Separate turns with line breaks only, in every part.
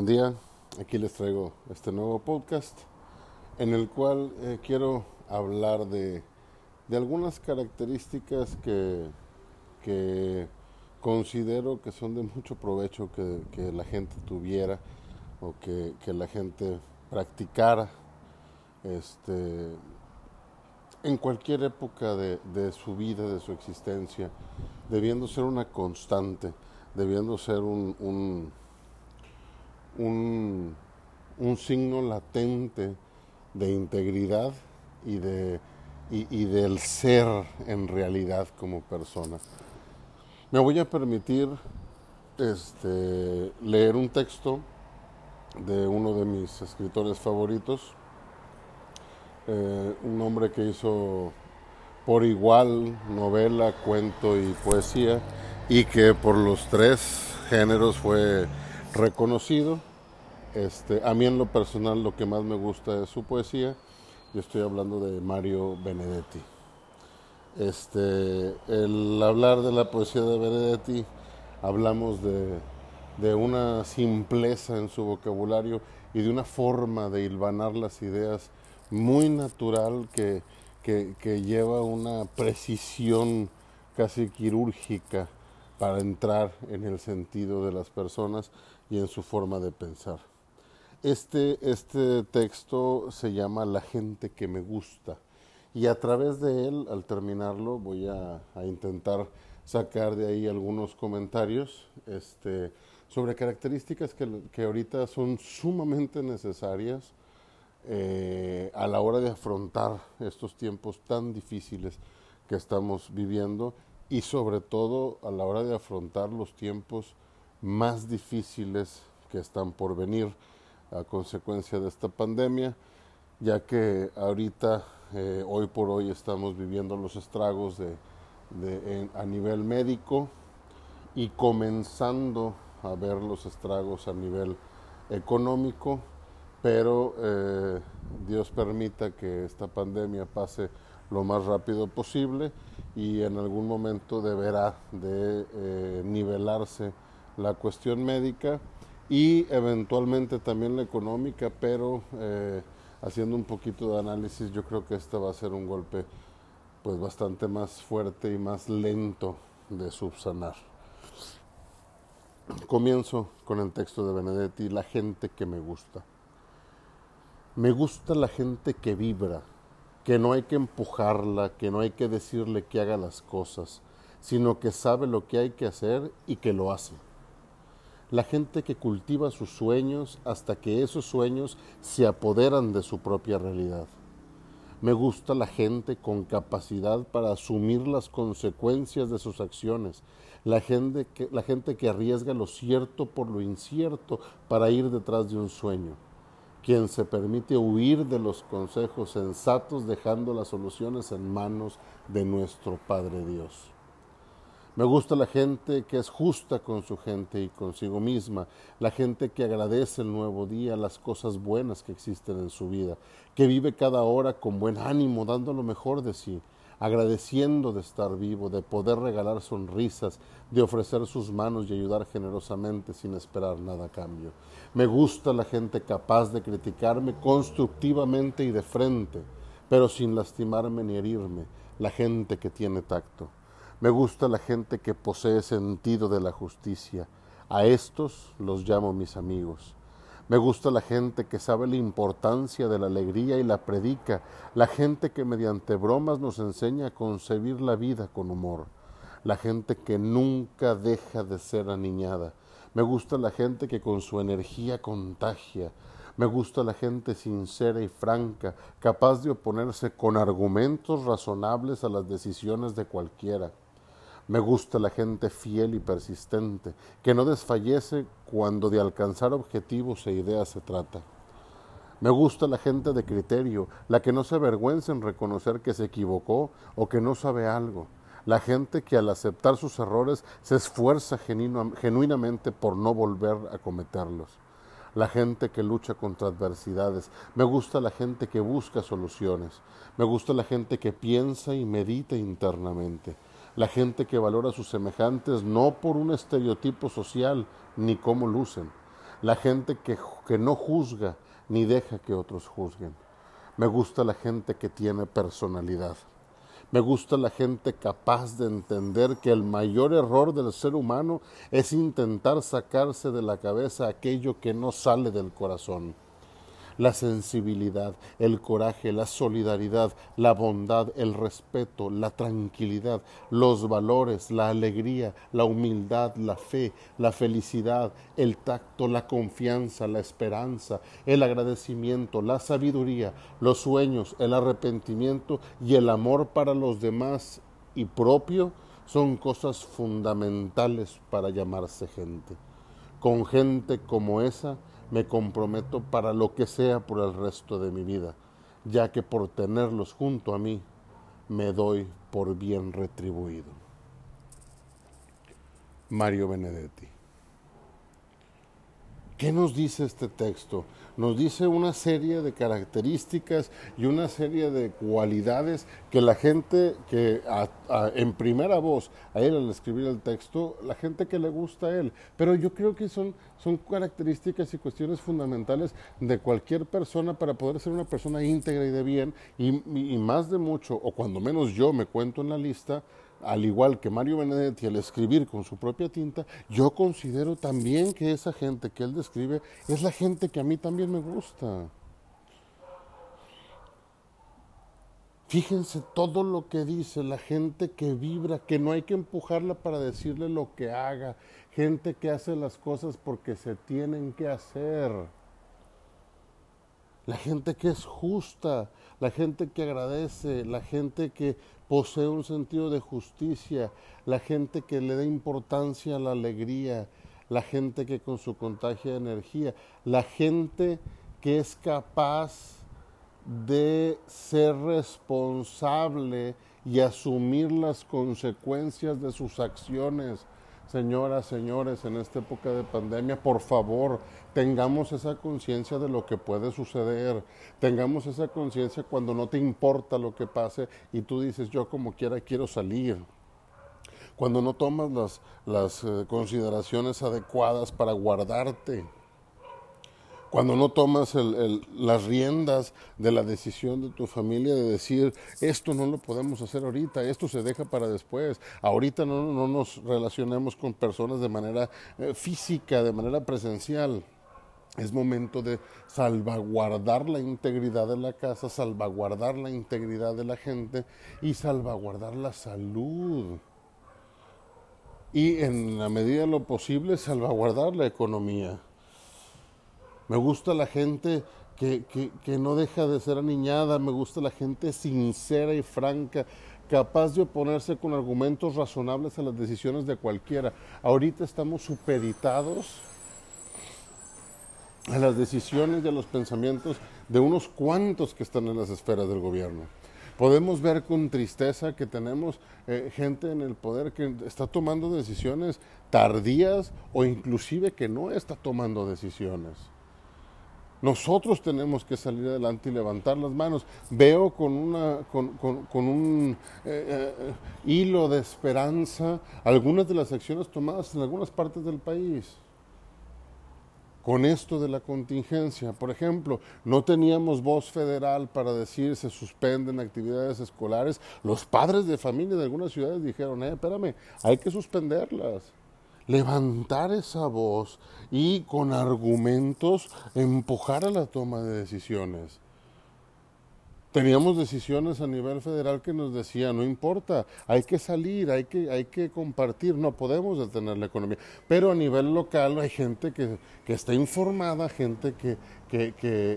Buen día, aquí les traigo este nuevo podcast en el cual eh, quiero hablar de, de, algunas características que, que, considero que son de mucho provecho que, que la gente tuviera o que, la gente practicara este, en cualquier época de, de su vida, de su existencia, debiendo ser una constante, debiendo ser un, signo latente de integridad y, de, y, del ser en realidad como persona. Me voy a permitir este, leer un texto de uno de mis escritores favoritos, eh, un hombre que hizo por igual novela, cuento y poesía, y que por los tres géneros fue reconocido este, a mí en lo personal lo que más me gusta es su poesía. Yo estoy hablando de Mario Benedetti. Este, el hablar de la poesía de Benedetti, hablamos de, una simpleza en su vocabulario y de una forma de hilvanar las ideas muy natural que, que lleva una precisión casi quirúrgica para entrar en el sentido de las personas y en su forma de pensar. Este, este texto se llama La gente que me gusta y a través de él, al terminarlo, voy a, intentar sacar de ahí algunos comentarios este, sobre características que, que, ahorita son sumamente necesarias eh, a la hora de afrontar estos tiempos tan difíciles que estamos viviendo y sobre todo a la hora de afrontar los tiempos más difíciles que están por venir a consecuencia de esta pandemia, ya que ahorita, eh, hoy por hoy, estamos viviendo los estragos a nivel médico y comenzando a ver los estragos a nivel económico, pero eh, Dios permita que esta pandemia pase lo más rápido posible y en algún momento deberá de eh, nivelarse la cuestión médica y eventualmente también la económica, pero eh, haciendo un poquito de análisis, yo creo que este va a ser un golpe pues bastante más fuerte y más lento de subsanar. Comienzo con el texto de Benedetti, la gente que me gusta. Me gusta la gente que vibra, que no hay que empujarla, que no hay que decirle que haga las cosas, sino que sabe lo que hay que hacer y que lo hace la gente que cultiva sus sueños hasta que esos sueños se apoderan de su propia realidad. Me gusta la gente con capacidad para asumir las consecuencias de sus acciones, la gente, que, la gente que arriesga lo cierto por lo incierto para ir detrás de un sueño, quien se permite huir de los consejos sensatos dejando las soluciones en manos de nuestro Padre Dios. Me gusta la gente que es justa con su gente y consigo misma, la gente que agradece el nuevo día, las cosas buenas que existen en su vida, que vive cada hora con buen ánimo, dando lo mejor de sí, agradeciendo de estar vivo, de poder regalar sonrisas, de ofrecer sus manos y ayudar generosamente sin esperar nada a cambio. Me gusta la gente capaz de criticarme constructivamente y de frente, pero sin lastimarme ni herirme, la gente que tiene tacto. Me gusta la gente que posee sentido de la justicia. A estos los llamo mis amigos. Me gusta la gente que sabe la importancia de la alegría y la predica, la gente que mediante bromas nos enseña a concebir la vida con humor, la gente que nunca deja de ser aniñada. Me gusta la gente que con su energía contagia. Me gusta la gente sincera y franca, capaz de oponerse con argumentos razonables a las decisiones de cualquiera. Me gusta la gente fiel y persistente, que no desfallece cuando de alcanzar objetivos e ideas se trata. Me gusta la gente de criterio, la que no se avergüenza en reconocer que se equivocó o que no sabe algo. La gente que al aceptar sus errores se esfuerza genuinamente por no volver a cometerlos. La gente que lucha contra adversidades. Me gusta la gente que busca soluciones. Me gusta la gente que piensa y medita internamente la gente que valora a sus semejantes no por un estereotipo social ni cómo lucen, la gente que, que no juzga ni deja que otros juzguen. Me gusta la gente que tiene personalidad. Me gusta la gente capaz de entender que el mayor error del ser humano es intentar sacarse de la cabeza aquello que no sale del corazón la sensibilidad, el coraje, la solidaridad, la bondad, el respeto, la tranquilidad, los valores, la alegría, la humildad, la fe, la felicidad, el tacto, la confianza, la esperanza, el agradecimiento, la sabiduría, los sueños, el arrepentimiento y el amor para los demás y propio son cosas fundamentales para llamarse gente. Con gente como esa, me comprometo para lo que sea por el resto de mi vida, ya que por tenerlos junto a mí me doy por bien retribuido. Mario Benedetti. ¿Qué nos dice este texto? Nos dice una serie de características y una serie de cualidades que la gente que en primera voz a él al escribir el texto, la gente que le gusta a él, pero yo creo que son, son características y cuestiones fundamentales de cualquier persona para poder ser una persona íntegra y de bien y más de mucho, o cuando menos yo me cuento en la lista, al igual que Mario Benedetti al escribir con su propia tinta, yo considero también que esa gente que él describe es la gente que a mí también me gusta. Fíjense todo lo que dice, la gente que vibra, que no hay que empujarla para decirle lo que haga, gente que hace las cosas porque se tienen que hacer, la gente que es justa, la gente que agradece, la gente que posee un sentido de justicia, la gente que le da importancia a la alegría, la gente que con su contagia de energía, la gente que es capaz de ser responsable y asumir las consecuencias de sus acciones. Señoras, señores, en esta época de pandemia, por favor, tengamos esa conciencia de lo que puede suceder, tengamos esa conciencia cuando no te importa lo que pase y tú dices, yo como quiera quiero salir. Cuando no tomas las, las eh, consideraciones adecuadas para guardarte. Cuando no tomas las riendas de la decisión de tu familia de decir, esto no lo podemos hacer ahorita, esto se deja para después, ahorita no, no nos relacionemos con personas de manera eh, física, de manera presencial. Es momento de salvaguardar la integridad de la casa, salvaguardar la integridad de la gente y salvaguardar la salud. Y en la medida de lo posible salvaguardar la economía. Me gusta la gente que, que, no deja de ser aniñada, me gusta la gente sincera y franca, capaz de oponerse con argumentos razonables a las decisiones de cualquiera. Ahorita estamos supeditados a las decisiones y a los pensamientos de unos cuantos que están en las esferas del gobierno. Podemos ver con tristeza que tenemos eh, gente en el poder que está tomando decisiones tardías o inclusive que no está tomando decisiones. Nosotros tenemos que salir adelante y levantar las manos. Veo con, una, con, un eh, eh, hilo de esperanza algunas de las acciones tomadas en algunas partes del país con esto de la contingencia. Por ejemplo, no teníamos voz federal para decir se suspenden actividades escolares. Los padres de familia de algunas ciudades dijeron, eh, espérame, hay que suspenderlas. Levantar esa voz y con argumentos empujar a la toma de decisiones. Teníamos decisiones a nivel federal que nos decían, no importa, hay que salir, hay que, hay que compartir, no podemos detener la economía. Pero a nivel local hay gente que, que está informada, gente que, que,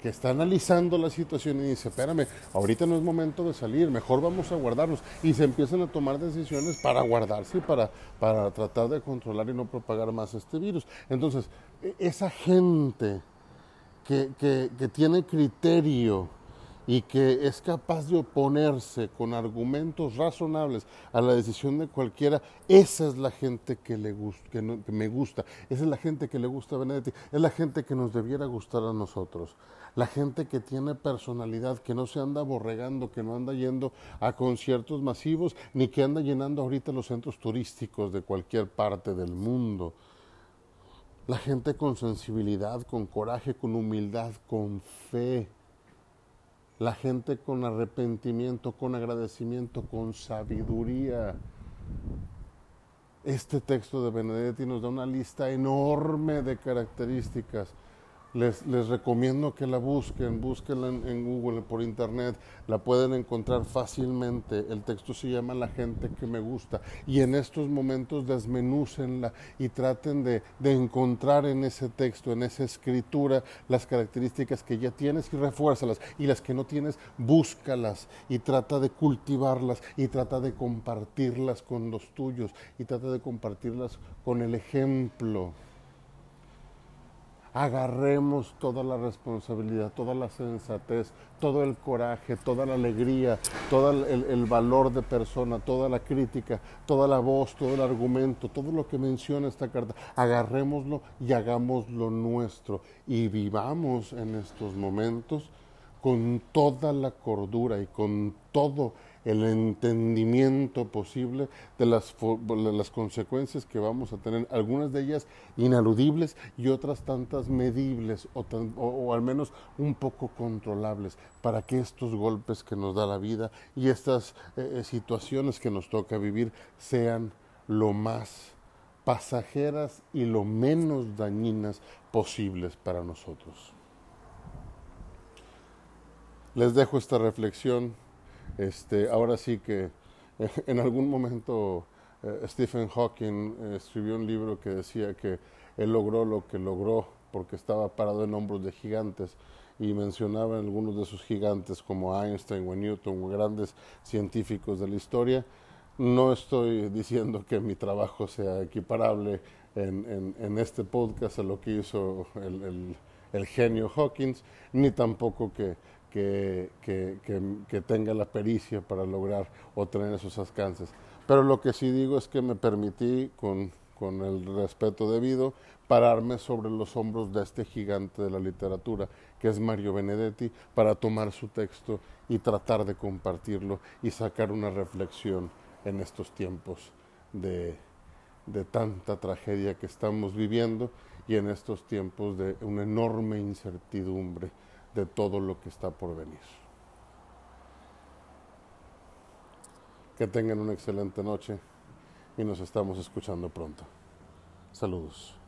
que, está analizando la situación y dice, espérame, ahorita no es momento de salir, mejor vamos a guardarnos. Y se empiezan a tomar decisiones para guardarse y para, para tratar de controlar y no propagar más este virus. Entonces, e, esa gente que, que tiene criterio, y que es capaz de oponerse con argumentos razonables a la decisión de cualquiera, esa es la gente que, le que, me gusta, esa es la gente que le gusta a Benedetti, es la gente que nos debiera gustar a nosotros, la gente que tiene personalidad, que no se anda borregando, que no anda yendo a conciertos masivos, ni que anda llenando ahorita los centros turísticos de cualquier parte del mundo. La gente con sensibilidad, con coraje, con humildad, con fe, la gente con arrepentimiento, con agradecimiento, con sabiduría. Este texto de Benedetti nos da una lista enorme de características les, les, recomiendo que la busquen, búsquenla en, Google, por internet, la pueden encontrar fácilmente. El texto se llama La gente que me gusta. Y en estos momentos desmenúcenla y traten de, de encontrar en ese texto, en esa escritura, las características que ya tienes y refuérzalas. Y las que no tienes, búscalas y trata de cultivarlas y trata de compartirlas con los tuyos y trata de compartirlas con el ejemplo agarremos toda la responsabilidad, toda la sensatez, todo el coraje, toda la alegría, todo el, valor de persona, toda la crítica, toda la voz, todo el argumento, todo lo que menciona esta carta, agarrémoslo y hagámoslo nuestro. Y vivamos en estos momentos con toda la cordura y con todo el entendimiento posible de las, consecuencias que vamos a tener, algunas de ellas inaludibles y otras tantas medibles o, o, al menos un poco controlables, para que estos golpes que nos da la vida y estas eh, eh, situaciones que nos toca vivir sean lo más pasajeras y lo menos dañinas posibles para nosotros. Les dejo esta reflexión este, ahora sí que en algún momento eh, Stephen Hawking eh, escribió un libro que decía que él logró lo que logró porque estaba parado en hombros de gigantes y mencionaba algunos de sus gigantes como Einstein o Newton grandes científicos de la historia. No estoy diciendo que mi trabajo sea equiparable en, en, este podcast a lo que hizo el genio Hawkins, ni tampoco que que, que, tenga la pericia para lograr obtener esos alcances. Pero lo que sí digo es que me permití, con, con el respeto debido, pararme sobre los hombros de este gigante de la literatura, que es Mario Benedetti, para tomar su texto y tratar de compartirlo y sacar una reflexión en estos tiempos de, de tanta tragedia que estamos viviendo y en estos tiempos de una enorme incertidumbre de todo lo que está por venir. Que tengan una excelente noche y nos estamos escuchando pronto. Saludos.